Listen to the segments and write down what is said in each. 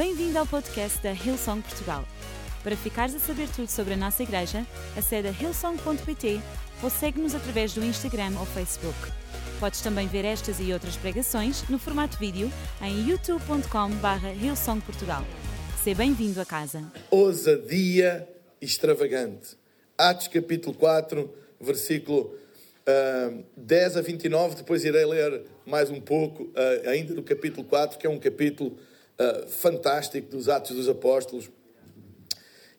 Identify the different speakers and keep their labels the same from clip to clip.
Speaker 1: Bem-vindo ao podcast da Hillsong Portugal. Para ficares a saber tudo sobre a nossa igreja, acede a hillsong.pt ou segue-nos através do Instagram ou Facebook. Podes também ver estas e outras pregações no formato vídeo em youtube.com.br hillsongportugal. Seja bem-vindo a casa.
Speaker 2: Ousadia extravagante. Atos capítulo 4, versículo uh, 10 a 29. Depois irei ler mais um pouco, uh, ainda do capítulo 4, que é um capítulo uh, fantástico dos Atos dos Apóstolos.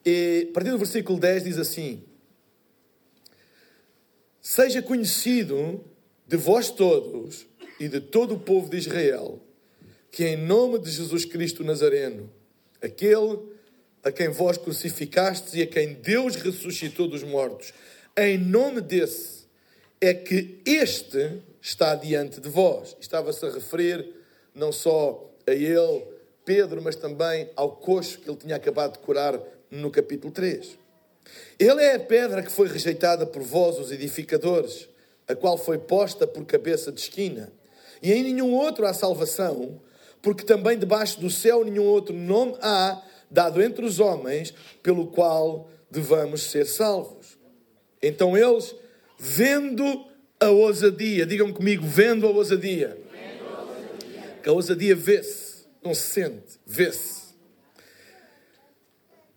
Speaker 2: E a partir do versículo 10 diz assim: Seja conhecido de vós todos e de todo o povo de Israel, que em nome de Jesus Cristo Nazareno, aquele a quem vós crucificastes e a quem Deus ressuscitou dos mortos, em nome desse é que este está diante de vós. Estava-se a referir não só a ele, Pedro, mas também ao coxo que ele tinha acabado de curar no capítulo 3. Ele é a pedra que foi rejeitada por vós, os edificadores, a qual foi posta por cabeça de esquina. E em nenhum outro há salvação, porque também debaixo do céu nenhum outro nome há dado entre os homens pelo qual devamos ser salvos. Então eles, vendo a ousadia, digam comigo, vendo a ousadia, que a ousadia vê-se, não se sente, vê-se.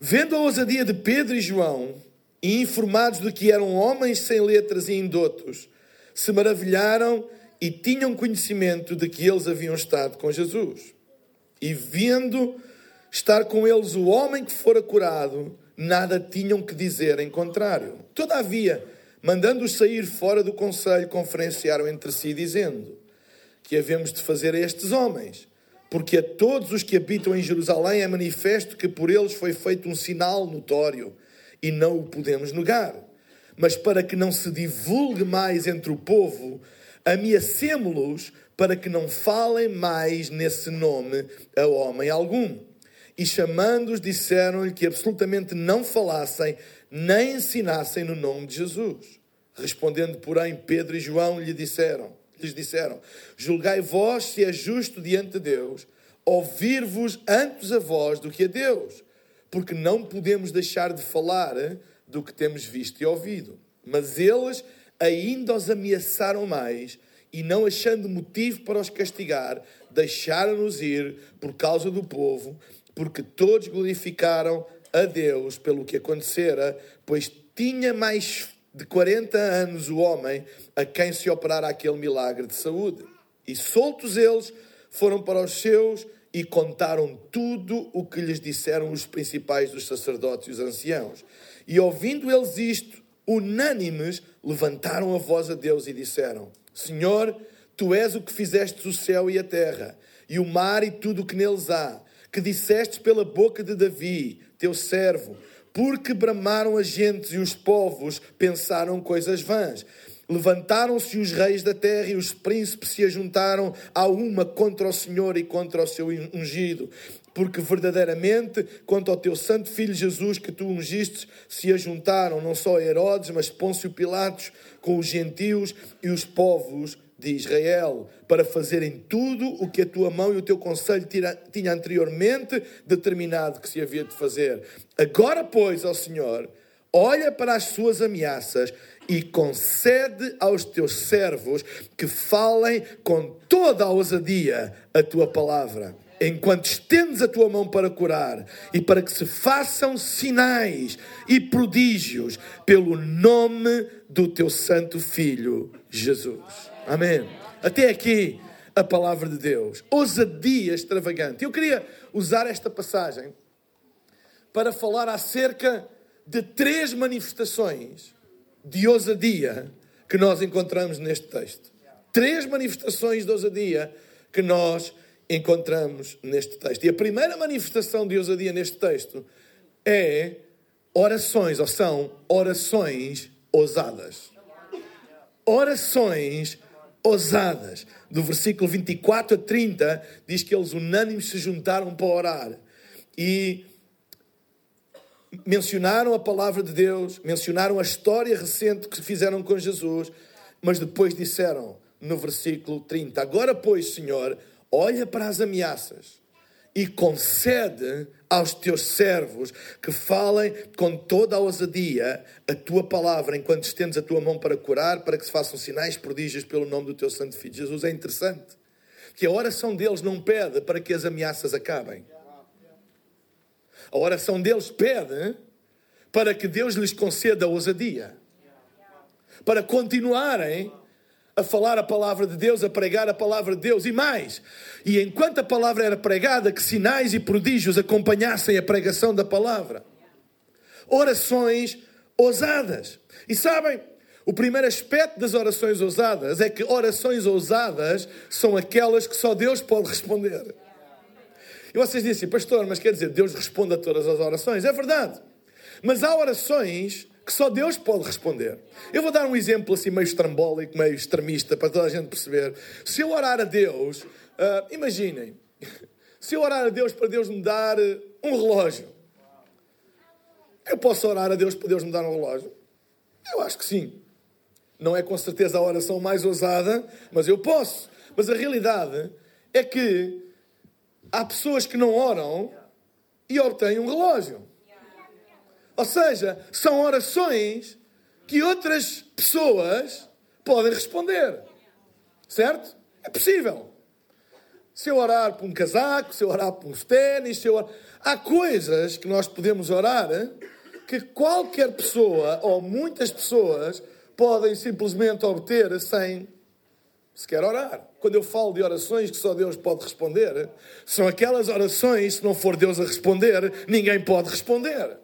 Speaker 2: Vendo a ousadia de Pedro e João, e informados de que eram homens sem letras e indotos, se maravilharam e tinham conhecimento de que eles haviam estado com Jesus. E vendo estar com eles o homem que fora curado, nada tinham que dizer em contrário. Todavia, mandando-os sair fora do conselho, conferenciaram entre si, dizendo: Que havemos de fazer a estes homens? Porque a todos os que habitam em Jerusalém é manifesto que por eles foi feito um sinal notório e não o podemos negar. Mas para que não se divulgue mais entre o povo, ameacemo-los para que não falem mais nesse nome a homem algum. E chamando-os, disseram-lhe que absolutamente não falassem nem ensinassem no nome de Jesus. Respondendo, porém, Pedro e João lhe disseram: lhes disseram: Julgai vós se é justo diante de Deus ouvir-vos antes a vós do que a Deus, porque não podemos deixar de falar do que temos visto e ouvido. Mas eles ainda os ameaçaram mais e, não achando motivo para os castigar, deixaram-nos ir por causa do povo, porque todos glorificaram a Deus pelo que acontecera, pois tinha mais de 40 anos o homem a quem se operara aquele milagre de saúde. E soltos eles, foram para os seus e contaram tudo o que lhes disseram os principais dos sacerdotes e os anciãos. E ouvindo eles isto, unânimes, levantaram a voz a Deus e disseram: Senhor, tu és o que fizestes o céu e a terra, e o mar e tudo o que neles há, que dissestes pela boca de Davi, teu servo porque bramaram as gentes e os povos pensaram coisas vãs. Levantaram-se os reis da terra e os príncipes se ajuntaram a uma contra o Senhor e contra o seu ungido. Porque verdadeiramente, quanto ao teu santo filho Jesus que tu ungiste, se ajuntaram não só Herodes, mas Pôncio Pilatos com os gentios e os povos de Israel, para fazerem tudo o que a tua mão e o teu conselho tinha anteriormente determinado que se havia de fazer. Agora, pois, ó Senhor, olha para as suas ameaças e concede aos teus servos que falem com toda a ousadia a tua palavra. Enquanto estendes a tua mão para curar e para que se façam sinais e prodígios pelo nome do teu santo filho Jesus. Amém. Até aqui a palavra de Deus. Ousadia extravagante. Eu queria usar esta passagem para falar acerca de três manifestações de ousadia que nós encontramos neste texto. Três manifestações de ousadia que nós encontramos neste texto. E a primeira manifestação de ousadia neste texto é orações, ou são orações ousadas. Orações ousadas. Do versículo 24 a 30, diz que eles unânimes se juntaram para orar. E mencionaram a palavra de Deus, mencionaram a história recente que fizeram com Jesus, mas depois disseram no versículo 30: Agora, pois, Senhor, olha para as ameaças e concede aos teus servos que falem com toda a ousadia a tua palavra enquanto estendes a tua mão para curar, para que se façam sinais, prodígios pelo nome do teu santo filho. Jesus é interessante que a oração deles não pede para que as ameaças acabem. A oração deles pede para que Deus lhes conceda ousadia. Para continuarem a falar a palavra de Deus, a pregar a palavra de Deus e mais. E enquanto a palavra era pregada, que sinais e prodígios acompanhassem a pregação da palavra. Orações ousadas. E sabem, o primeiro aspecto das orações ousadas é que orações ousadas são aquelas que só Deus pode responder. E vocês dizem, pastor, mas quer dizer, Deus responde a todas as orações? É verdade. Mas há orações que só Deus pode responder. Eu vou dar um exemplo assim meio estrambólico, meio extremista, para toda a gente perceber. Se eu orar a Deus, uh, imaginem, se eu orar a Deus para Deus me dar uh, um relógio, eu posso orar a Deus para Deus me dar um relógio? Eu acho que sim. Não é com certeza a oração mais ousada, mas eu posso. Mas a realidade é que há pessoas que não oram e obtêm um relógio. Ou seja, são orações que outras pessoas podem responder. Certo? É possível. Se eu orar por um casaco, se eu orar por uns ténis, se eu orar... Há coisas que nós podemos orar que qualquer pessoa ou muitas pessoas podem simplesmente obter sem sequer orar. Quando eu falo de orações que só Deus pode responder, são aquelas orações, se não for Deus a responder, ninguém pode responder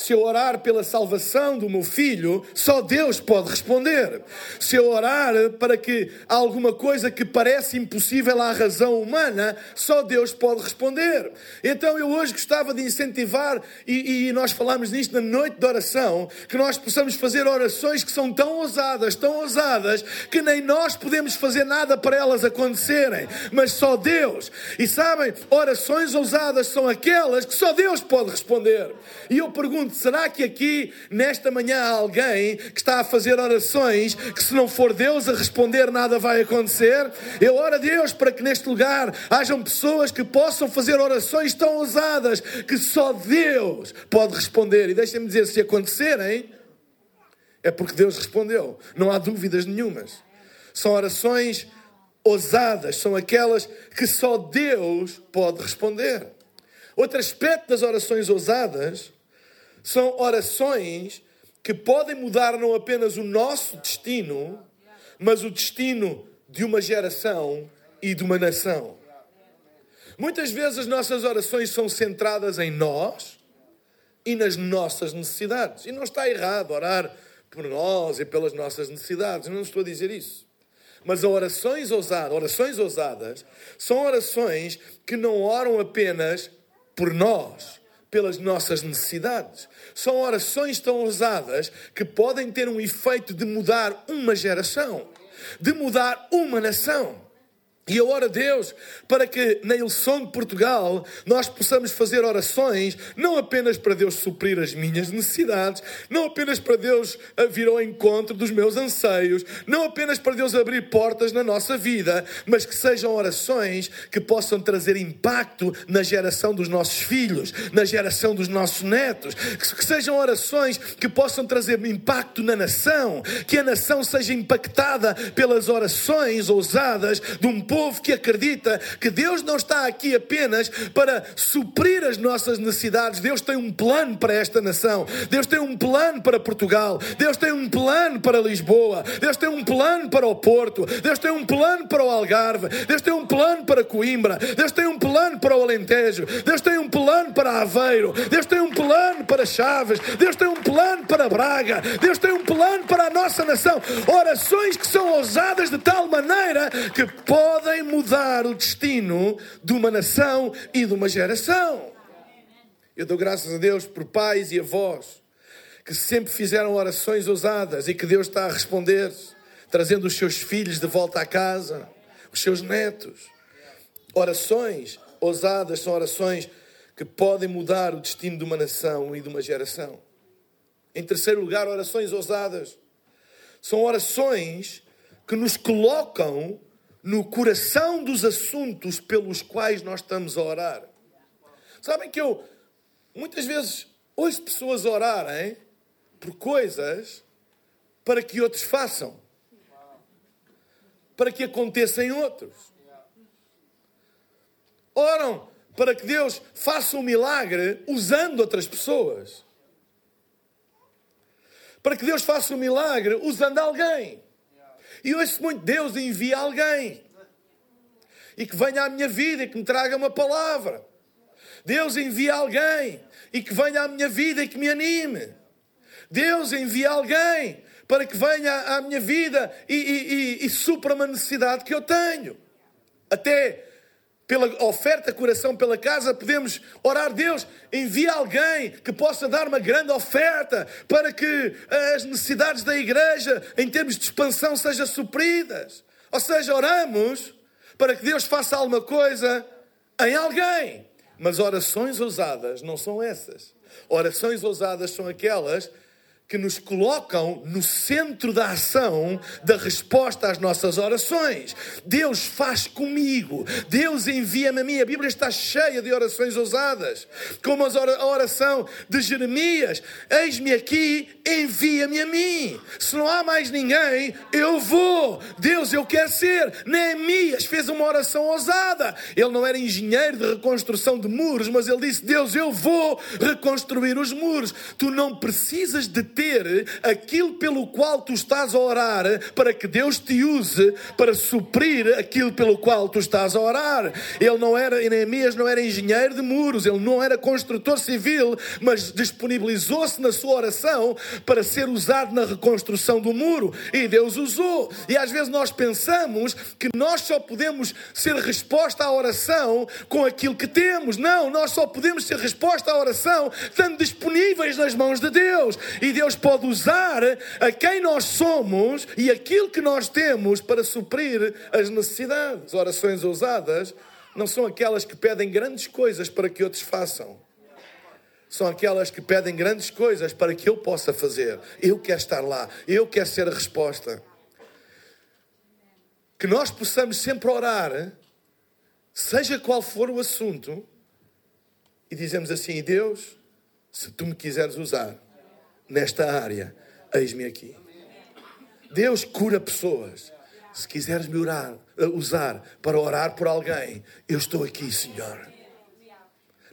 Speaker 2: se eu orar pela salvação do meu filho, só Deus pode responder. Se eu orar para que alguma coisa que parece impossível à razão humana, só Deus pode responder. Então eu hoje gostava de incentivar, e, e nós falamos nisto na noite de oração, que nós possamos fazer orações que são tão ousadas, tão ousadas, que nem nós podemos fazer nada para elas acontecerem, mas só Deus. E sabem, orações ousadas são aquelas que só Deus pode responder. E eu pergunto, será que aqui, nesta manhã, há alguém que está a fazer orações que, se não for Deus a responder, nada vai acontecer? Eu oro a Deus para que neste lugar hajam pessoas que possam fazer orações tão ousadas que só Deus pode responder. E deixem-me dizer, se acontecerem, é porque Deus respondeu. Não há dúvidas nenhumas. São orações ousadas, são aquelas que só Deus pode responder. Outro aspecto das orações ousadas são orações que podem mudar não apenas o nosso destino, mas o destino de uma geração e de uma nação. Muitas vezes as nossas orações são centradas em nós e nas nossas necessidades. E não está errado orar por nós e pelas nossas necessidades, não estou a dizer isso. Mas orações ousadas, orações ousadas são orações que não oram apenas por nós, pelas nossas necessidades. São orações tão ousadas que podem ter um efeito de mudar uma geração, de mudar uma nação. E eu oro a Deus para que na Ilson de Portugal nós possamos fazer orações, não apenas para Deus suprir as minhas necessidades, não apenas para Deus vir ao encontro dos meus anseios, não apenas para Deus abrir portas na nossa vida, mas que sejam orações que possam trazer impacto na geração dos nossos filhos, na geração dos nossos netos, que sejam orações que possam trazer impacto na nação, que a nação seja impactada pelas orações ousadas de um povo povo que acredita que Deus não está aqui apenas para suprir as nossas necessidades. Deus tem um plano para esta nação. Deus tem um plano para Portugal. Deus tem um plano para Lisboa. Deus tem um plano para o Porto. Deus tem um plano para o Algarve. Deus tem um plano para Coimbra. Deus tem um plano para o Alentejo. Deus tem um plano para Aveiro. Deus tem um plano para Chaves. Deus tem um plano para Braga. Deus tem um plano para a nossa nação. Orações que são ousadas de tal maneira que podem podem mudar o destino de uma nação e de uma geração. Eu dou graças a Deus por pais e avós que sempre fizeram orações ousadas e que Deus está a responder, trazendo os seus filhos de volta à casa, os seus netos. Orações ousadas são orações que podem mudar o destino de uma nação e de uma geração. Em terceiro lugar, orações ousadas são orações que nos colocam no coração dos assuntos pelos quais nós estamos a orar. Sabem que eu muitas vezes ouço pessoas orarem por coisas para que outros façam, para que aconteça em outros. Oram para que Deus faça um milagre usando outras pessoas. Para que Deus faça um milagre usando alguém. E ouço muito, Deus envia alguém. E que venha à minha vida e que me traga uma palavra. Deus envia alguém e que venha à minha vida e que me anime. Deus envia alguém para que venha à minha vida e, e, e, e supra uma necessidade que eu tenho. Até pela oferta, coração pela casa, podemos orar, Deus, envia alguém que possa dar uma grande oferta para que as necessidades da igreja, em termos de expansão, sejam supridas. Ou seja, oramos para que Deus faça alguma coisa em alguém. Mas orações ousadas não são essas. Orações ousadas são aquelas que nos colocam no centro da ação da resposta às nossas orações. Deus faz comigo, Deus envia-me a mim. A Bíblia está cheia de orações ousadas, como a oração de Jeremias: Eis-me aqui, envia-me a mim. Se não há mais ninguém, eu vou. Deus, eu quero ser. Neemias fez uma oração ousada. Ele não era engenheiro de reconstrução de muros, mas ele disse: Deus, eu vou reconstruir os muros. Tu não precisas de ter aquilo pelo qual tu estás a orar para que Deus te use para suprir aquilo pelo qual tu estás a orar. Ele não era, Neemias não era engenheiro de muros, ele não era construtor civil, mas disponibilizou-se na sua oração para ser usado na reconstrução do muro e Deus usou. E às vezes nós pensamos que nós só podemos ser resposta à oração com aquilo que temos. Não, nós só podemos ser resposta à oração estando disponíveis nas mãos de Deus. E Deus Deus pode usar a quem nós somos e aquilo que nós temos para suprir as necessidades. Orações ousadas não são aquelas que pedem grandes coisas para que outros façam. São aquelas que pedem grandes coisas para que eu possa fazer. Eu quero estar lá. Eu quero ser a resposta. Que nós possamos sempre orar, seja qual for o assunto, e dizemos assim: Deus, se tu me quiseres usar, nesta área, eis-me aqui. Deus cura pessoas. Se quiseres me orar, eh, usar para orar por alguém, eu estou aqui, Senhor.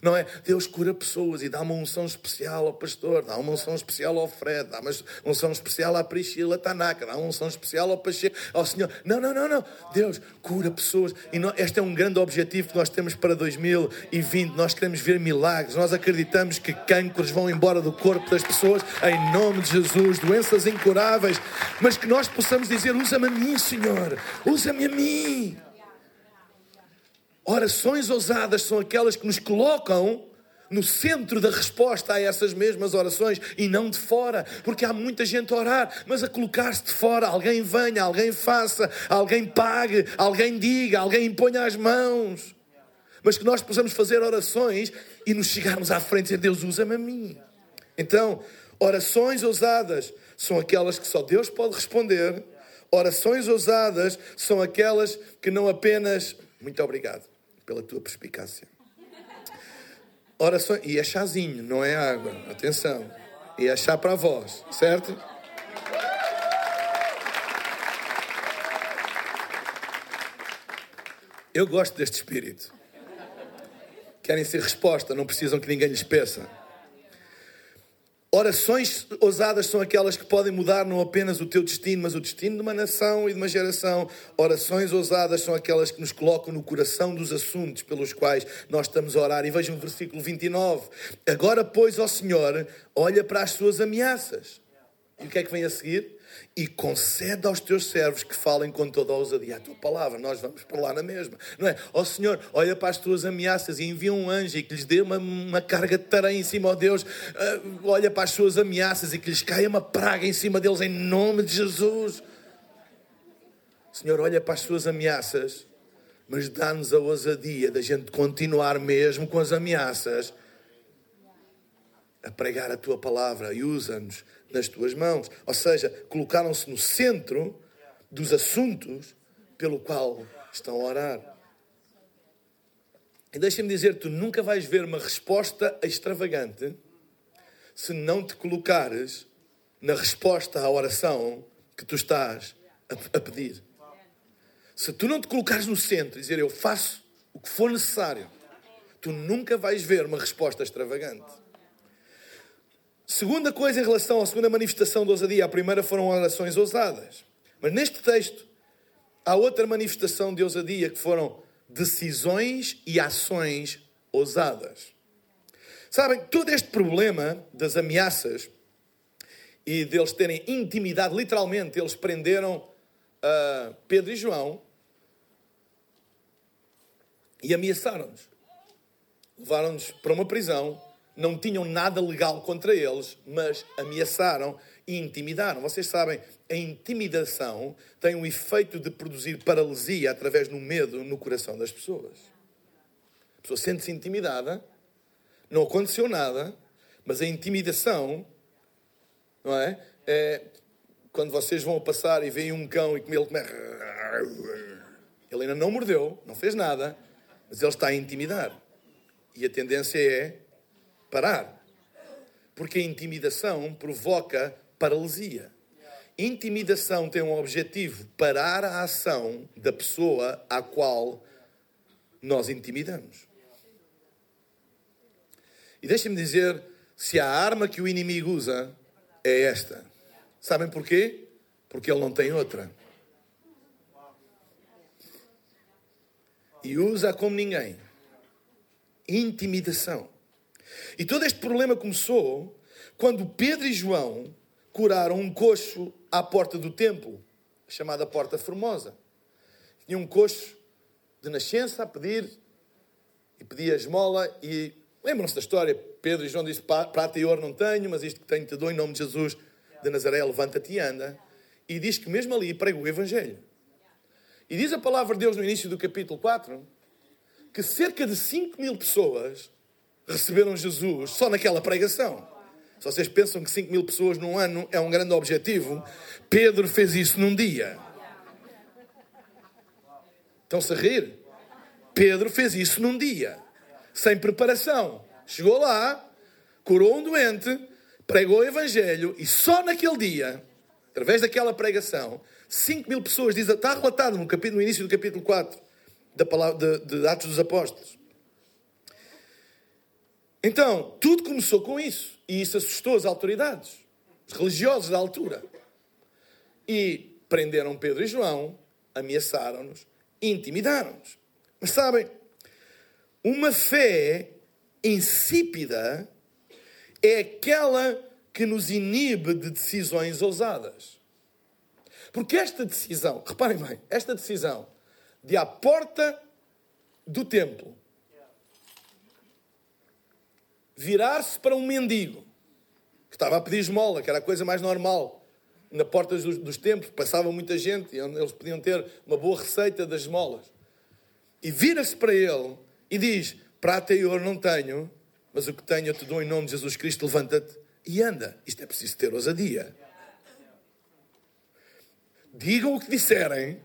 Speaker 2: Não é? Deus cura pessoas e dá uma unção especial ao pastor, dá uma unção especial ao Fred, dá uma unção especial à Priscila Tanaka, dá uma unção especial ao Pacheco, ao Senhor. Não, não, não, não. Deus cura pessoas. E nós, este é um grande objetivo que nós temos para 2020. Nós queremos ver milagres. Nós acreditamos que cânceres vão embora do corpo das pessoas em nome de Jesus, doenças incuráveis. Mas que nós possamos dizer: usa-me a mim, Senhor, usa-me a mim. Orações ousadas são aquelas que nos colocam no centro da resposta a essas mesmas orações e não de fora, porque há muita gente a orar, mas a colocar-se de fora, alguém venha, alguém faça, alguém pague, alguém diga, alguém imponha as mãos. Mas que nós possamos fazer orações e nos chegarmos à frente e dizer: Deus usa-me a mim. Então, orações ousadas são aquelas que só Deus pode responder. Orações ousadas são aquelas que não apenas. Muito obrigado pela tua perspicácia. Orações, e é chazinho, não é água, atenção. E é chá para a voz, certo? Eu gosto deste espírito. Querem ser resposta, não precisam que ninguém lhes peça. Orações ousadas são aquelas que podem mudar não apenas o teu destino, mas o destino de uma nação e de uma geração. Orações ousadas são aquelas que nos colocam no coração dos assuntos pelos quais nós estamos a orar. E vejam o versículo 29. Agora, pois, ó Senhor, olha para as suas ameaças. E o que é que vem a seguir? e concede aos teus servos que falem com toda a ousadia a tua palavra. Nós vamos para lá na mesma, não é? Ó oh, Senhor, olha para as tuas ameaças e envia um anjo e que lhes dê uma, uma carga de tareia em cima, ó oh Deus. Uh, olha para as suas ameaças e que lhes caia uma praga em cima deles em nome de Jesus. Senhor, olha para as suas ameaças, mas dá-nos a ousadia da gente continuar mesmo com as ameaças a pregar a tua palavra e usa-nos nas tuas mãos. Ou seja, colocaram-se no centro dos assuntos pelo qual estão a orar. E deixa-me dizer, tu nunca vais ver uma resposta extravagante se não te colocares na resposta à oração que tu estás a, a pedir. Se tu não te colocares no centro e dizer eu faço o que for necessário, tu nunca vais ver uma resposta extravagante. Segunda coisa em relação à segunda manifestação de ousadia, a primeira foram orações ousadas. Mas neste texto há outra manifestação de ousadia que foram decisões e ações ousadas. Sabem, todo este problema das ameaças e deles terem intimidade, literalmente, eles prenderam uh, Pedro e João e ameaçaram-nos. Levaram-nos para uma prisão, não tinham nada legal contra eles, mas ameaçaram e intimidaram. Vocês sabem, a intimidação tem o efeito de produzir paralisia através do medo no coração das pessoas. A pessoa sente-se intimidada, não aconteceu nada, mas a intimidação, não é? é quando vocês vão passar e veem um cão e ele começa. Ele ainda não mordeu, não fez nada, mas ele está a intimidar. E a tendência é parar. Porque a intimidação provoca paralisia. Intimidação tem um objetivo: parar a ação da pessoa à qual nós intimidamos. E deixem-me dizer: se a arma que o inimigo usa é esta, sabem porquê? Porque ele não tem outra. E usa como ninguém intimidação. E todo este problema começou quando Pedro e João curaram um coxo à porta do templo, chamada Porta Formosa. Tinha um coxo de nascença a pedir e pedia esmola e lembram-se da história? Pedro e João disse, prata e ouro não tenho, mas isto que tenho te dou em nome de Jesus de Nazaré, levanta-te e anda. E diz que mesmo ali pregou o Evangelho. E diz a palavra de Deus no início do capítulo 4 que cerca de 5 mil pessoas receberam Jesus só naquela pregação. Se vocês pensam que 5 mil pessoas num ano é um grande objetivo, Pedro fez isso num dia. Estão-se a rir? Pedro fez isso num dia, sem preparação. Chegou lá, curou um doente, pregou o Evangelho e só naquele dia, através daquela pregação, 5 mil pessoas, diz, está relatado no, capítulo, no início do capítulo 4 da palavra, de, de Atos dos Apóstolos. Então, tudo começou com isso. E isso assustou as autoridades, os religiosos da altura. E prenderam Pedro e João, ameaçaram-nos, intimidaram-nos. Mas sabem, uma fé insípida é aquela que nos inibe de decisões ousadas. Porque esta decisão, reparem bem, esta decisão de à porta do templo virar-se para um mendigo que estava a pedir esmola, que era a coisa mais normal. Na porta dos, dos templos passava muita gente e eles podiam ter uma boa receita das esmolas. E vira-se para ele e diz: Prata e ouro não tenho, mas o que tenho eu te dou em nome de Jesus Cristo, levanta-te e anda. Isto é preciso ter ousadia. Digam o que disserem,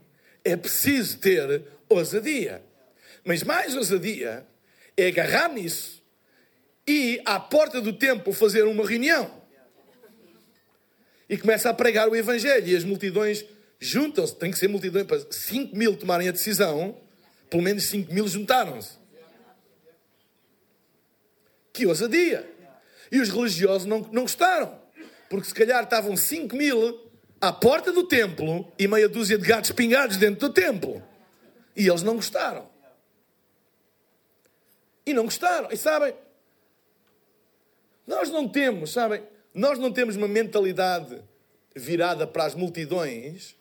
Speaker 2: é preciso ter ousadia. Mas mais ousadia é agarrar nisso e à porta do templo fazer uma reunião. E começa a pregar o Evangelho e as multidões juntam-se. Tem que ser multidões para 5 mil tomarem a decisão, pelo menos 5 mil juntaram-se. Que ousadia! E os religiosos não, não gostaram, porque se calhar estavam 5 mil à porta do templo e meia dúzia de gatos pingados dentro do templo. E eles não gostaram. E não gostaram. E sabem, nós não temos, sabem, nós não temos uma mentalidade virada para as multidões,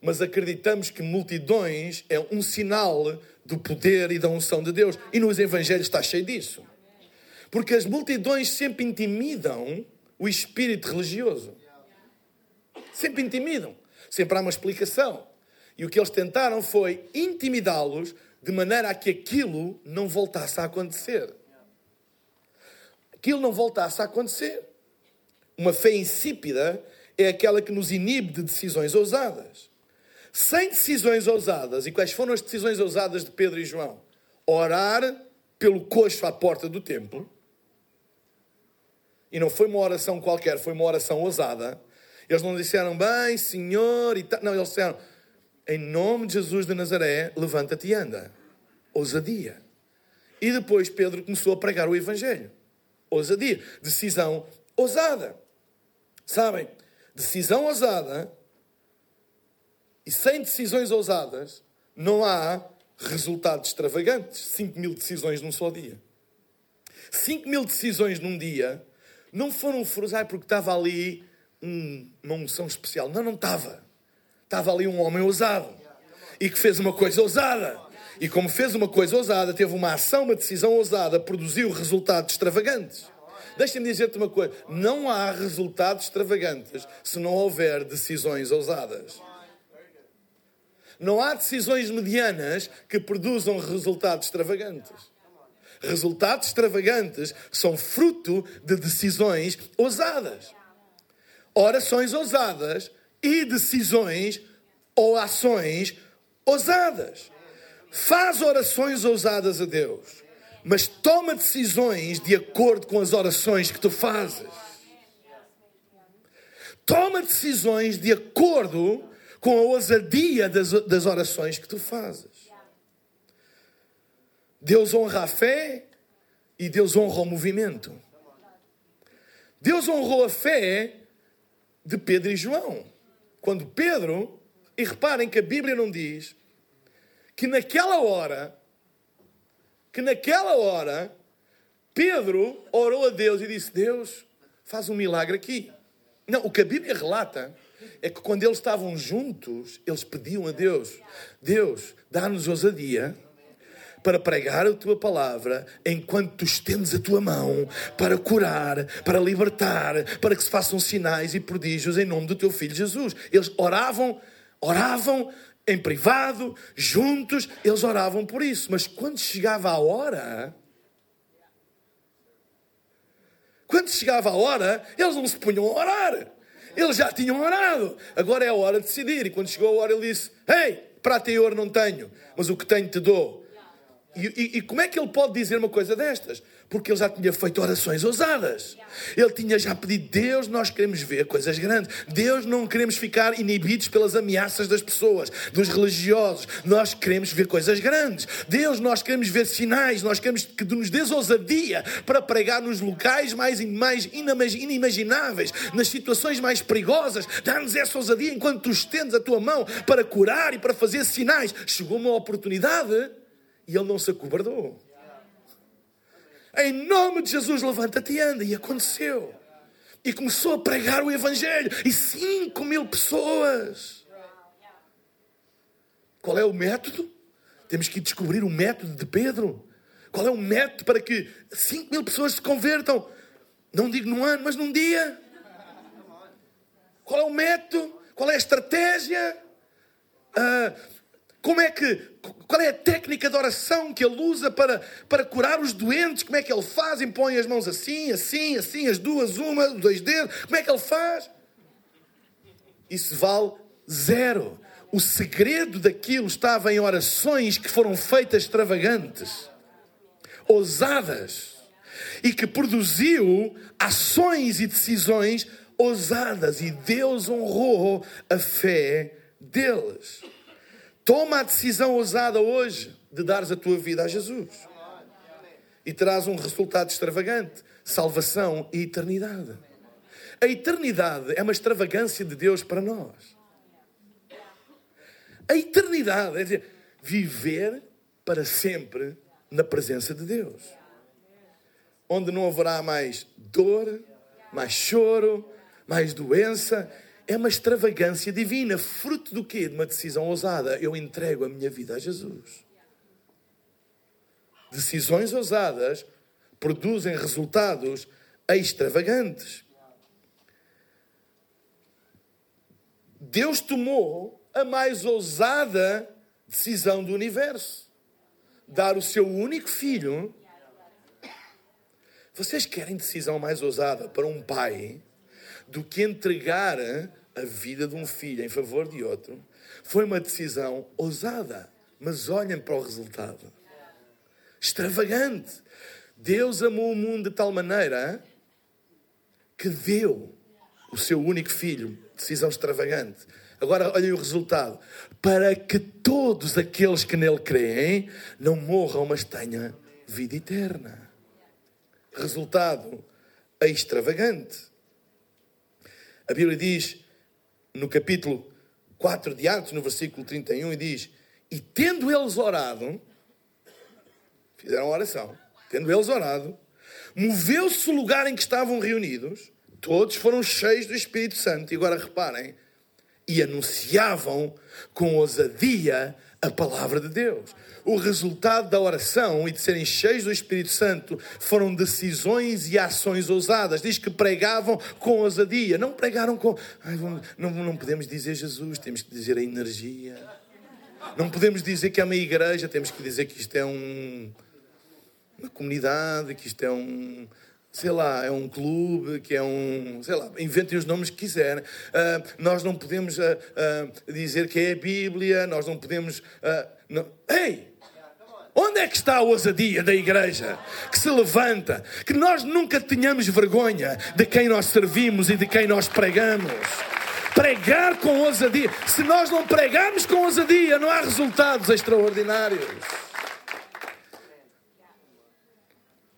Speaker 2: mas acreditamos que multidões é um sinal do poder e da unção de Deus. E nos evangelhos está cheio disso. Porque as multidões sempre intimidam o espírito religioso. Sempre intimidam. Sempre há uma explicação. E o que eles tentaram foi intimidá-los de maneira a que aquilo não voltasse a acontecer aquilo não voltasse a acontecer. Uma fé insípida é aquela que nos inibe de decisões ousadas. Sem decisões ousadas, e quais foram as decisões ousadas de Pedro e João? Orar pelo coxo à porta do templo. E não foi uma oração qualquer, foi uma oração ousada. Eles não disseram, bem, Senhor, e tal. Não, eles disseram, em nome de Jesus de Nazaré, levanta-te e anda. Ousadia. E depois Pedro começou a pregar o Evangelho. Ousadia. Decisão ousada. Sabem? Decisão ousada. E sem decisões ousadas, não há resultados extravagantes. 5 mil decisões num só dia. 5 mil decisões num dia não foram ah, porque estava ali um, uma unção especial. Não, não estava. Estava ali um homem ousado e que fez uma coisa ousada. E como fez uma coisa ousada, teve uma ação, uma decisão ousada, produziu resultados extravagantes. Deixa-me dizer-te uma coisa: não há resultados extravagantes se não houver decisões ousadas. Não há decisões medianas que produzam resultados extravagantes. Resultados extravagantes são fruto de decisões ousadas. Orações ousadas e decisões ou ações ousadas. Faz orações ousadas a Deus, mas toma decisões de acordo com as orações que tu fazes. Toma decisões de acordo com a ousadia das, das orações que tu fazes. Deus honra a fé e Deus honra o movimento. Deus honrou a fé de Pedro e João. Quando Pedro, e reparem que a Bíblia não diz que naquela hora, que naquela hora, Pedro orou a Deus e disse: Deus, faz um milagre aqui. Não, o que a Bíblia relata é que quando eles estavam juntos, eles pediam a Deus: Deus, dá-nos ousadia para pregar a tua palavra enquanto tu estendes a tua mão para curar, para libertar, para que se façam sinais e prodígios em nome do teu filho Jesus. Eles oravam, oravam em privado, juntos, eles oravam por isso. Mas quando chegava a hora, quando chegava a hora, eles não se punham a orar. Eles já tinham orado. Agora é a hora de decidir. E quando chegou a hora, ele disse: Ei, prata e ouro não tenho, mas o que tenho te dou e, e, e, como é que ele pode dizer uma coisa destas? Porque ele já tinha feito orações ousadas. Ele tinha já pedido, Deus, nós queremos ver coisas grandes. Deus, não queremos ficar inibidos pelas ameaças das pessoas, dos religiosos. Nós queremos ver coisas grandes. Deus, nós queremos ver sinais. Nós queremos que nos dês ousadia para pregar nos locais mais, mais inimagináveis, nas situações mais perigosas. Dá-nos essa ousadia enquanto tu estendes a tua mão para curar e para fazer sinais. Chegou uma oportunidade e ele não se acobardou. Em nome de Jesus, levanta-te e anda. E aconteceu. E começou a pregar o Evangelho. E 5 mil pessoas. Qual é o método? Temos que descobrir o método de Pedro. Qual é o método para que 5 mil pessoas se convertam? Não digo num ano, mas num dia. Qual é o método? Qual é a estratégia? Uh, como é que, qual é a técnica de oração que ele usa para, para curar os doentes? Como é que ele faz? Impõe as mãos assim, assim, assim, as duas, uma, dois dedos. Como é que ele faz? Isso vale zero. O segredo daquilo estava em orações que foram feitas extravagantes, ousadas, e que produziu ações e decisões ousadas. E Deus honrou a fé deles. Toma a decisão ousada hoje de dares a tua vida a Jesus. E terás um resultado extravagante: salvação e eternidade. A eternidade é uma extravagância de Deus para nós. A eternidade é dizer, viver para sempre na presença de Deus. Onde não haverá mais dor, mais choro, mais doença é uma extravagância divina, fruto do quê? De uma decisão ousada. Eu entrego a minha vida a Jesus. Decisões ousadas produzem resultados extravagantes. Deus tomou a mais ousada decisão do universo: dar o seu único filho. Vocês querem decisão mais ousada para um pai do que entregar a vida de um filho em favor de outro, foi uma decisão ousada. Mas olhem para o resultado. extravagante. Deus amou o mundo de tal maneira que deu o seu único filho. Decisão extravagante. Agora olhem o resultado. Para que todos aqueles que nele creem não morram, mas tenham vida eterna. Resultado extravagante. A Bíblia diz no capítulo 4 de Atos, no versículo 31, e diz: E tendo eles orado, fizeram oração, tendo eles orado, moveu-se o lugar em que estavam reunidos, todos foram cheios do Espírito Santo, e agora reparem, e anunciavam com ousadia a palavra de Deus. O resultado da oração e de serem cheios do Espírito Santo foram decisões e ações ousadas. Diz que pregavam com ousadia, não pregaram com. Ai, não, não podemos dizer Jesus, temos que dizer a energia. Não podemos dizer que é uma igreja, temos que dizer que isto é um, uma comunidade, que isto é um, sei lá, é um clube, que é um, sei lá, inventem os nomes que quiserem. Uh, nós não podemos uh, uh, dizer que é a Bíblia, nós não podemos. Não... Ei! Onde é que está a ousadia da igreja que se levanta? Que nós nunca tenhamos vergonha de quem nós servimos e de quem nós pregamos. Pregar com ousadia. Se nós não pregarmos com ousadia, não há resultados extraordinários.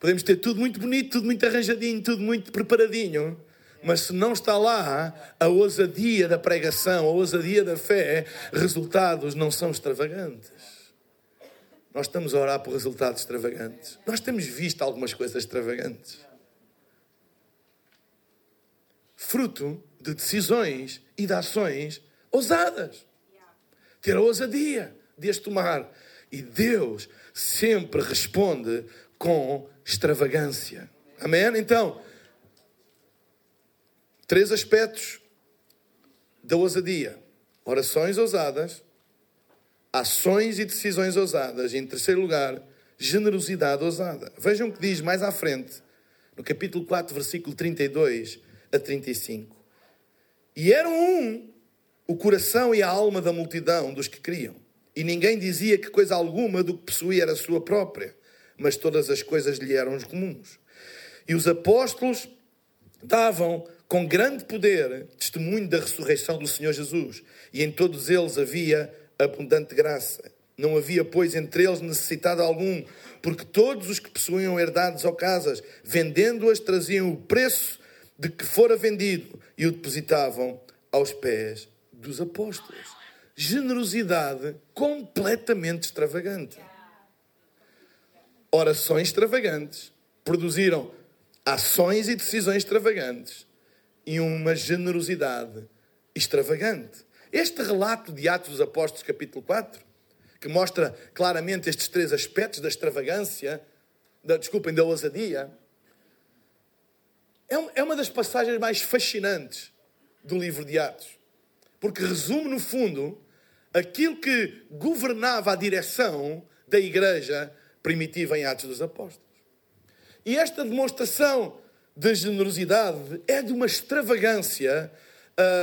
Speaker 2: Podemos ter tudo muito bonito, tudo muito arranjadinho, tudo muito preparadinho. Mas se não está lá a ousadia da pregação, a ousadia da fé, resultados não são extravagantes. Nós estamos a orar por resultados extravagantes. Nós temos visto algumas coisas extravagantes. Fruto de decisões e de ações ousadas. Ter a ousadia de as tomar. E Deus sempre responde com extravagância. Amém? Então, três aspectos da ousadia: orações ousadas, ações e decisões ousadas. E, em terceiro lugar, generosidade ousada. Vejam o que diz mais à frente, no capítulo 4, versículo 32 a 35. E eram um o coração e a alma da multidão dos que criam. E ninguém dizia que coisa alguma do que possuía era sua própria mas todas as coisas lhe eram comuns. E os apóstolos davam com grande poder testemunho da ressurreição do Senhor Jesus, e em todos eles havia abundante graça. Não havia, pois, entre eles necessitado algum, porque todos os que possuíam herdades ou casas, vendendo-as, traziam o preço de que fora vendido e o depositavam aos pés dos apóstolos. Generosidade completamente extravagante orações extravagantes, produziram ações e decisões extravagantes e uma generosidade extravagante. Este relato de Atos dos Apóstolos, capítulo 4, que mostra claramente estes três aspectos da extravagância, da, desculpem, da ousadia, é, é uma das passagens mais fascinantes do livro de Atos. Porque resume, no fundo, aquilo que governava a direção da igreja primitiva em Atos dos Apóstolos. E esta demonstração de generosidade é de uma extravagância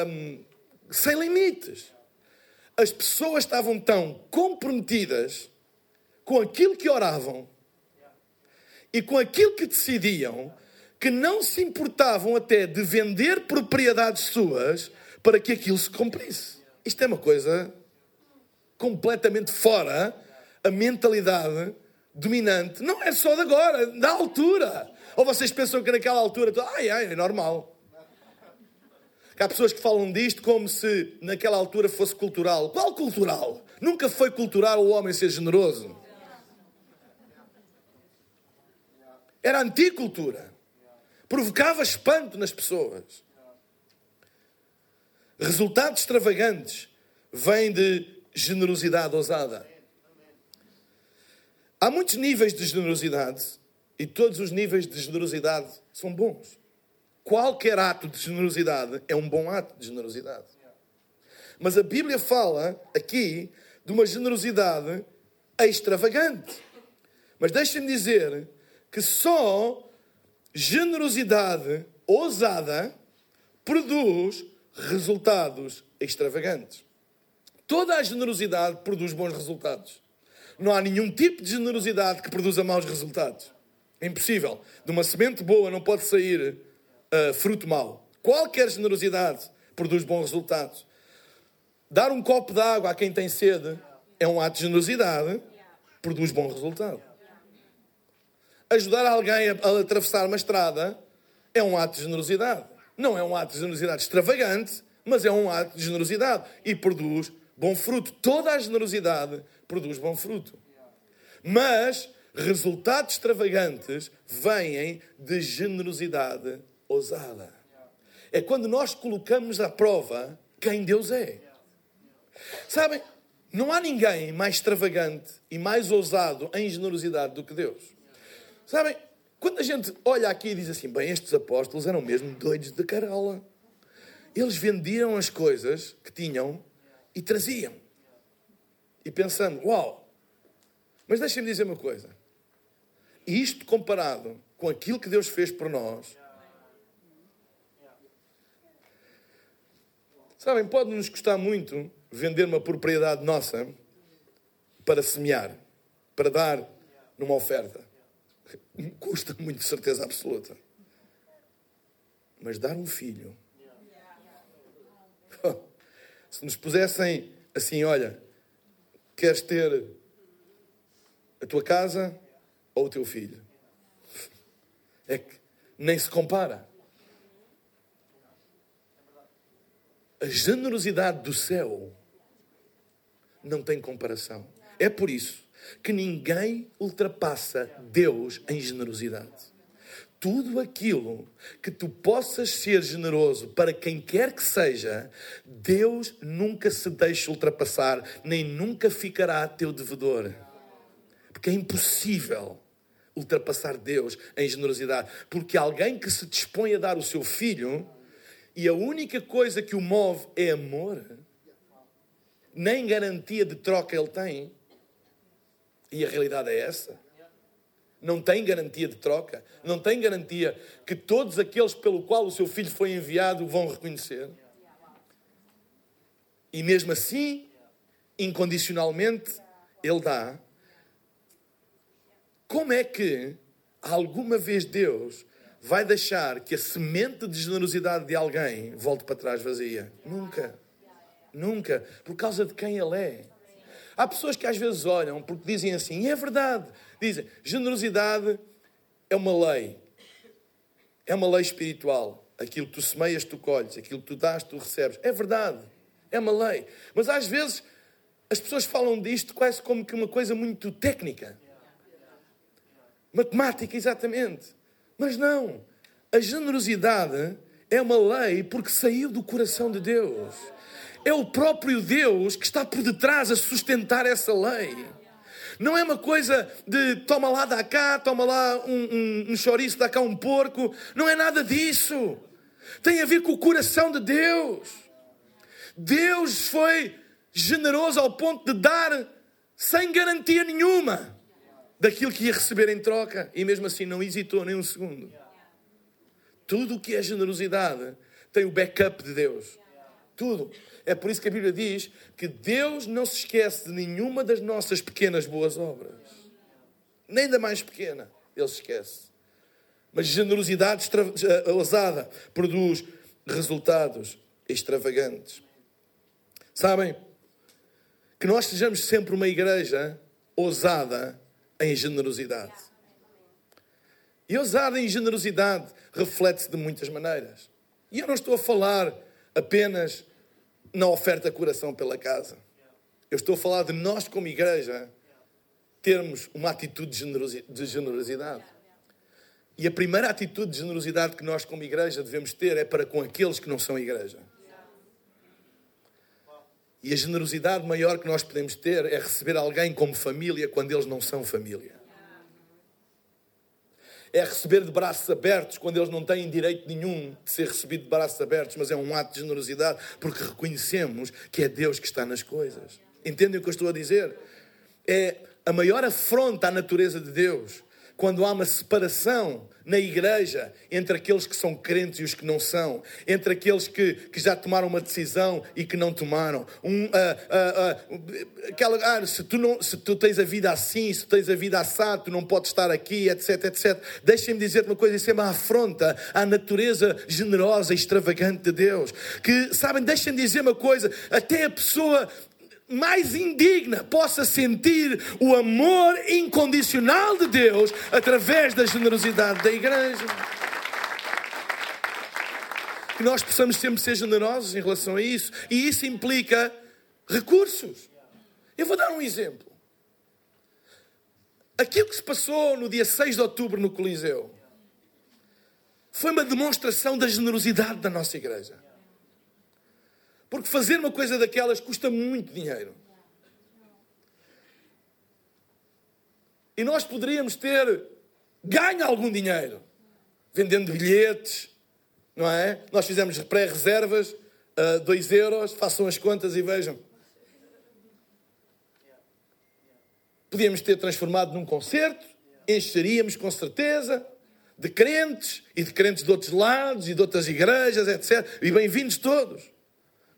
Speaker 2: hum, sem limites. As pessoas estavam tão comprometidas com aquilo que oravam e com aquilo que decidiam que não se importavam até de vender propriedades suas para que aquilo se cumprisse. Isto é uma coisa completamente fora a mentalidade dominante não é só de agora, da altura. Ou vocês pensam que naquela altura, ai, ai, é normal. Há pessoas que falam disto como se naquela altura fosse cultural. Qual cultural? Nunca foi cultural o homem ser generoso. Era anticultura. Provocava espanto nas pessoas. Resultados extravagantes vêm de generosidade ousada. Há muitos níveis de generosidade e todos os níveis de generosidade são bons. Qualquer ato de generosidade é um bom ato de generosidade. Mas a Bíblia fala aqui de uma generosidade extravagante. Mas deixem-me dizer que só generosidade ousada produz resultados extravagantes. Toda a generosidade produz bons resultados. Não há nenhum tipo de generosidade que produza maus resultados. É impossível. De uma semente boa não pode sair uh, fruto mau. Qualquer generosidade produz bons resultados. Dar um copo de água a quem tem sede é um ato de generosidade, produz bom resultado. Ajudar alguém a, atravessar uma estrada é um ato de generosidade. Não é um ato de generosidade extravagante, mas é um ato de generosidade e produz bom fruto. Toda a generosidade produz bom fruto. Mas resultados extravagantes vêm de generosidade ousada. É quando nós colocamos à prova quem Deus é. Sabem, não há ninguém mais extravagante e mais ousado em generosidade do que Deus. Sabem, quando a gente olha aqui e diz assim, bem, estes apóstolos eram mesmo doidos de carola. Eles vendiam as coisas que tinham e traziam. E pensando, uau! Mas deixem-me dizer uma coisa. Isto comparado com aquilo que Deus fez por nós. Sabem, pode nos custar muito vender uma propriedade nossa para semear, para dar numa oferta. Custa muito, certeza absoluta. Mas dar um filho. Se nos pusessem assim, olha, queres ter a tua casa ou o teu filho? É que nem se compara. A generosidade do céu não tem comparação. É por isso que ninguém ultrapassa Deus em generosidade. Tudo aquilo que tu possas ser generoso para quem quer que seja, Deus nunca se deixa ultrapassar, nem nunca ficará teu devedor. Porque é impossível ultrapassar Deus em generosidade. Porque alguém que se dispõe a dar o seu filho e a única coisa que o move é amor, nem garantia de troca ele tem. E a realidade é essa. Não tem garantia de troca, não tem garantia que todos aqueles pelo qual o seu filho foi enviado vão reconhecer. E mesmo assim, incondicionalmente, ele dá. Como é que alguma vez Deus vai deixar que a semente de generosidade de alguém volte para trás vazia? Nunca. Nunca. Por causa de quem ele é. Há pessoas que às vezes olham porque dizem assim, e é verdade. Dizem, generosidade é uma lei. É uma lei espiritual. Aquilo que tu semeias, tu colhes. Aquilo que tu dás, tu recebes. É verdade. É uma lei. Mas às vezes as pessoas falam disto quase como que uma coisa muito técnica. Matemática, exatamente. Mas não. A generosidade é uma lei porque saiu do coração de Deus. É o próprio Deus que está por detrás a sustentar essa lei. Não é uma coisa de toma lá, dá cá, toma lá um, um, um chouriço, dá cá um porco. Não é nada disso. Tem a ver com o coração de Deus. Deus foi generoso ao ponto de dar sem garantia nenhuma daquilo que ia receber em troca e mesmo assim não hesitou nem um segundo. Tudo o que é generosidade tem o backup de Deus. Tudo. É por isso que a Bíblia diz que Deus não se esquece de nenhuma das nossas pequenas boas obras. Nem da mais pequena, Ele se esquece. Mas generosidade eh, ousada produz resultados extravagantes. Sabem? Que nós sejamos sempre uma igreja ousada em generosidade. E ousada em generosidade reflete-se de muitas maneiras. E eu não estou a falar apenas na oferta coração pela casa. Eu estou a falar de nós, como igreja, termos uma atitude de generosidade. E a primeira atitude de generosidade que nós, como igreja, devemos ter é para com aqueles que não são igreja. E a generosidade maior que nós podemos ter é receber alguém como família quando eles não são família é receber de braços abertos quando eles não têm direito nenhum de ser recebido de braços abertos, mas é um ato de generosidade porque reconhecemos que é Deus que está nas coisas. Entendem o que eu estou a dizer? É a maior afronta à natureza de Deus quando há uma separação na igreja entre aqueles que são crentes e os que não são, entre aqueles que, que já tomaram uma decisão e que não tomaram. Um, uh, uh, uh, aquela, ah, se, tu não, se tu tens a vida assim, se tens a vida assado, tu não podes estar aqui, etc, etc. Deixem-me dizer uma coisa, isso é uma afronta à natureza generosa e extravagante de Deus. Que, sabem, deixem-me dizer uma coisa, até a pessoa mais indigna possa sentir o amor incondicional de Deus através da generosidade da igreja. Que nós possamos sempre ser generosos em relação a isso. E isso implica recursos. Eu vou dar um exemplo. Aquilo que se passou no dia 6 de outubro no Coliseu foi uma demonstração da generosidade da nossa igreja. Porque fazer uma coisa daquelas custa muito dinheiro. E nós poderíamos ter ganho algum dinheiro vendendo bilhetes, não é? Nós fizemos pré-reservas, 2 uh, euros, façam as contas e vejam. Podíamos ter transformado num concerto, encheríamos com certeza de crentes e de crentes de outros lados e de outras igrejas, etc. E bem-vindos todos.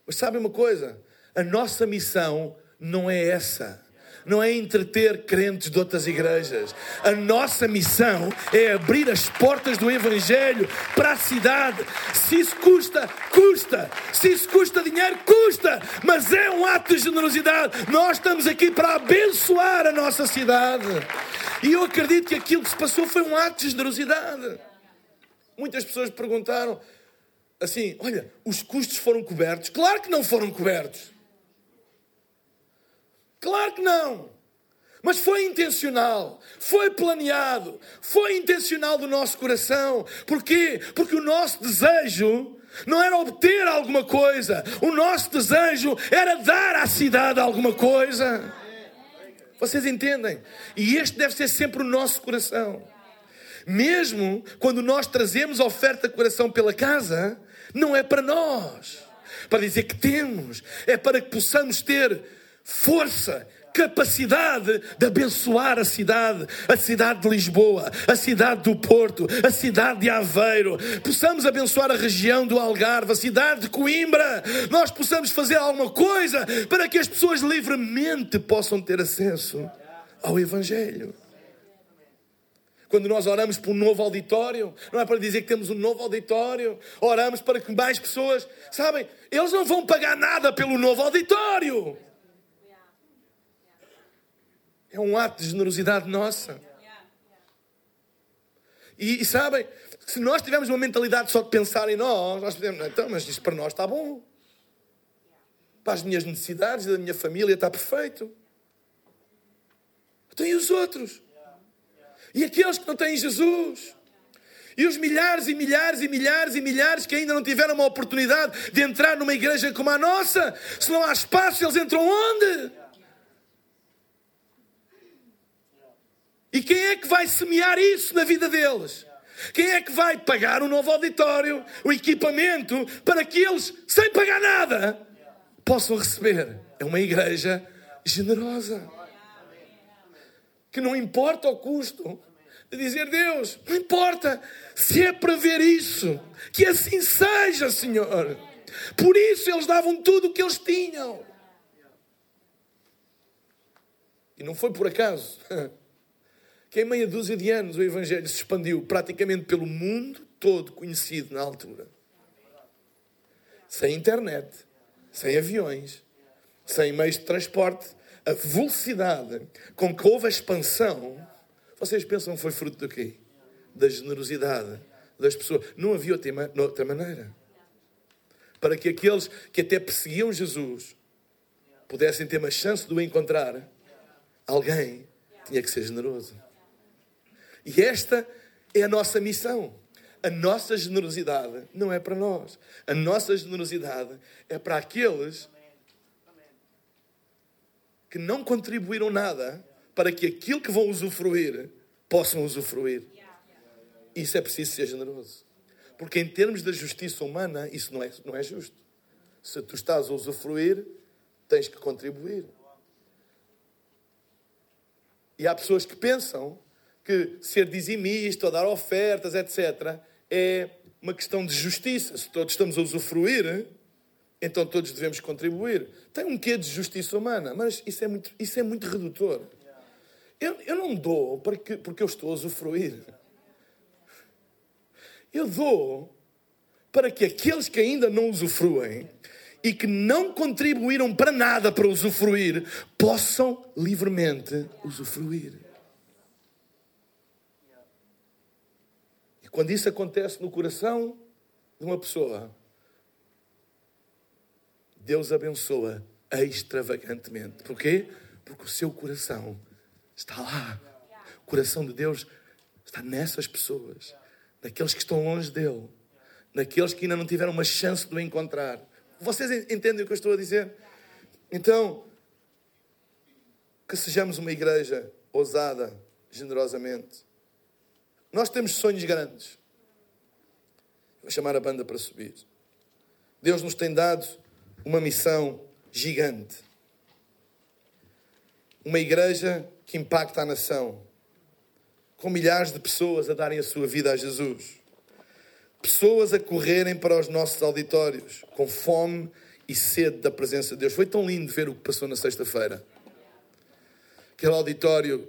Speaker 2: Mas sabe uma coisa? A nossa missão não é essa. Não é entreter crentes de outras igrejas. A nossa missão é abrir as portas do Evangelho para a cidade. Se isso custa, custa. Se isso custa dinheiro, custa. Mas é um ato de generosidade. Nós estamos aqui para abençoar a nossa cidade. E eu acredito que aquilo que se passou foi um ato de generosidade. Muitas pessoas perguntaram: assim: olha, os custos foram cobertos? Claro que não foram cobertos. Claro que não. Mas foi intencional, foi planeado, foi intencional do nosso coração. Porquê? Porque o nosso desejo não era obter alguma coisa, o nosso desejo era dar à cidade alguma coisa. Vocês entendem? E este deve ser sempre o nosso coração. Mesmo quando nós trazemos oferta coração pela casa, não é para nós, para dizer que temos, é para que possamos ter força, capacidade de abençoar a cidade, a cidade de Lisboa, a cidade do Porto, a cidade de Aveiro, possamos abençoar a região do Algarve, a cidade de Coimbra, nós possamos fazer alguma coisa para que as pessoas livremente possam ter acesso ao Evangelho. Quando nós oramos por um novo auditório, não é para dizer que temos um novo auditório, oramos para que mais pessoas, sabem, eles não vão pagar nada pelo novo auditório. É um ato de generosidade nossa. E, e sabem, se nós tivermos uma mentalidade só de pensar em nós, nós podemos, então, mas isto para nós está bom. Para as minhas necessidades da minha família está perfeito. Então e os outros? E aqueles que não têm Jesus? E os milhares e milhares e milhares e milhares que ainda não tiveram uma oportunidade de entrar numa igreja como a nossa? Se não há espaço, eles entram onde? E quem é que vai semear isso na vida deles? Quem é que vai pagar o um novo auditório, o equipamento, para que eles, sem pagar nada, possam receber? É uma igreja generosa que não importa o custo. De dizer, Deus, não importa se é para ver isso, que assim seja, Senhor. Por isso eles davam tudo o que eles tinham. E não foi por acaso que em meia dúzia de anos o Evangelho se expandiu praticamente pelo mundo todo conhecido na altura. Sem internet, sem aviões, sem meios de transporte, a velocidade com que houve a expansão, vocês pensam que foi fruto do quê? Da generosidade das pessoas. Não havia outra maneira. Para que aqueles que até perseguiam Jesus pudessem ter uma chance de o encontrar, alguém tinha que ser generoso. E esta é a nossa missão. A nossa generosidade não é para nós. A nossa generosidade é para aqueles que não contribuíram nada para que aquilo que vão usufruir possam usufruir. Isso é preciso ser generoso. Porque em termos da justiça humana, isso não é, não é justo. Se tu estás a usufruir, tens que contribuir. E há pessoas que pensam que ser dizimista ou dar ofertas, etc., é uma questão de justiça. Se todos estamos a usufruir, então todos devemos contribuir. Tem um quê de justiça humana, mas isso é muito, isso é muito redutor. Eu, eu não dou porque, porque eu estou a usufruir. Eu dou para que aqueles que ainda não usufruem e que não contribuíram para nada para usufruir possam livremente usufruir. E quando isso acontece no coração de uma pessoa, Deus abençoa extravagantemente. Porquê? Porque o seu coração está lá. O coração de Deus está nessas pessoas, naqueles que estão longe dele, naqueles que ainda não tiveram uma chance de o encontrar. Vocês entendem o que eu estou a dizer? Então, que sejamos uma igreja ousada, generosamente. Nós temos sonhos grandes. Vou chamar a banda para subir. Deus nos tem dado uma missão gigante. Uma igreja que impacta a nação, com milhares de pessoas a darem a sua vida a Jesus. Pessoas a correrem para os nossos auditórios, com fome e sede da presença de Deus. Foi tão lindo ver o que passou na sexta-feira. Aquele auditório,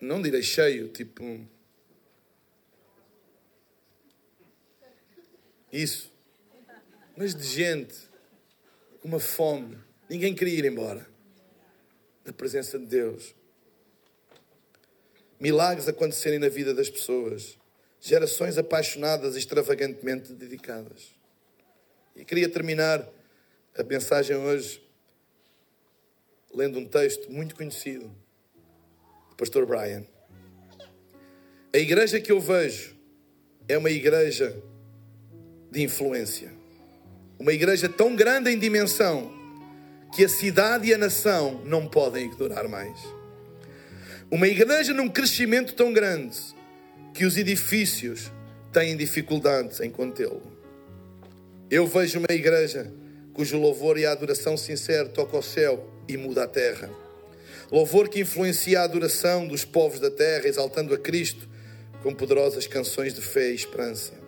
Speaker 2: não direi cheio, tipo. Isso. Mas de gente, com uma fome. Ninguém queria ir embora da presença de Deus. Milagres acontecerem na vida das pessoas gerações apaixonadas e extravagantemente dedicadas. E queria terminar a mensagem hoje lendo um texto muito conhecido do pastor Brian. A igreja que eu vejo é uma igreja de influência. Uma igreja tão grande em dimensão que a cidade e a nação não podem ignorar mais. Uma igreja num crescimento tão grande que os edifícios têm dificuldades em contê-lo. Eu vejo uma igreja cujo louvor e a adoração sincero toca o céu e muda a terra. Louvor que influencia a adoração dos povos da terra, exaltando a Cristo com poderosas canções de fé e esperança.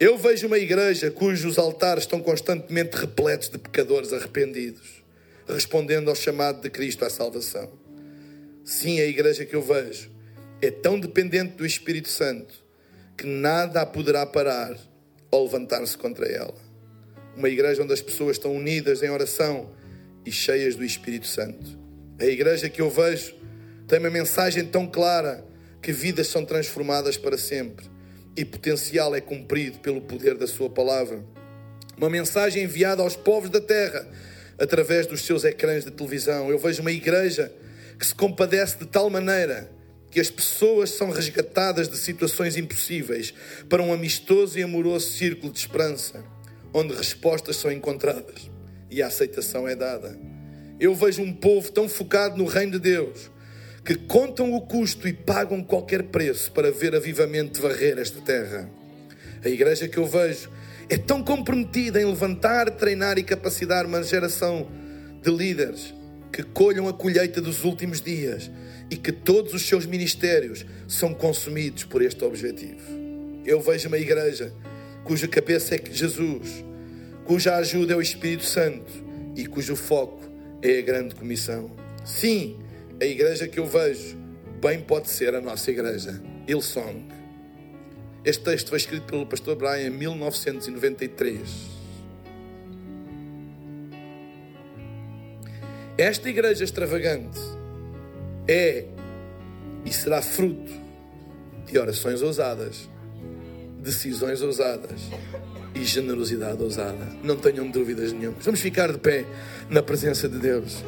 Speaker 2: Eu vejo uma igreja cujos altares estão constantemente repletos de pecadores arrependidos, respondendo ao chamado de Cristo à salvação. Sim, a igreja que eu vejo é tão dependente do Espírito Santo que nada a poderá parar ou levantar-se contra ela. Uma igreja onde as pessoas estão unidas em oração e cheias do Espírito Santo. A igreja que eu vejo tem uma mensagem tão clara que vidas são transformadas para sempre e potencial é cumprido pelo poder da Sua palavra. Uma mensagem enviada aos povos da terra através dos seus ecrãs de televisão. Eu vejo uma igreja que se compadece de tal maneira que as pessoas são resgatadas de situações impossíveis para um amistoso e amoroso círculo de esperança, onde respostas são encontradas e a aceitação é dada. Eu vejo um povo tão focado no reino de Deus que contam o custo e pagam qualquer preço para ver avivamento varrer esta terra. A igreja que eu vejo é tão comprometida em levantar, treinar e capacitar uma geração de líderes que colham a colheita dos últimos dias e que todos os seus ministérios são consumidos por este objetivo. Eu vejo uma igreja cuja cabeça é Jesus, cuja ajuda é o Espírito Santo e cujo foco é a grande comissão. Sim, a igreja que eu vejo bem pode ser a nossa igreja, Hillsong. Este texto foi escrito pelo pastor Brian em 1993. Esta igreja extravagante é e será fruto de orações ousadas, decisões ousadas e generosidade ousada. Não tenham dúvidas nenhuma. Vamos ficar de pé na presença de Deus.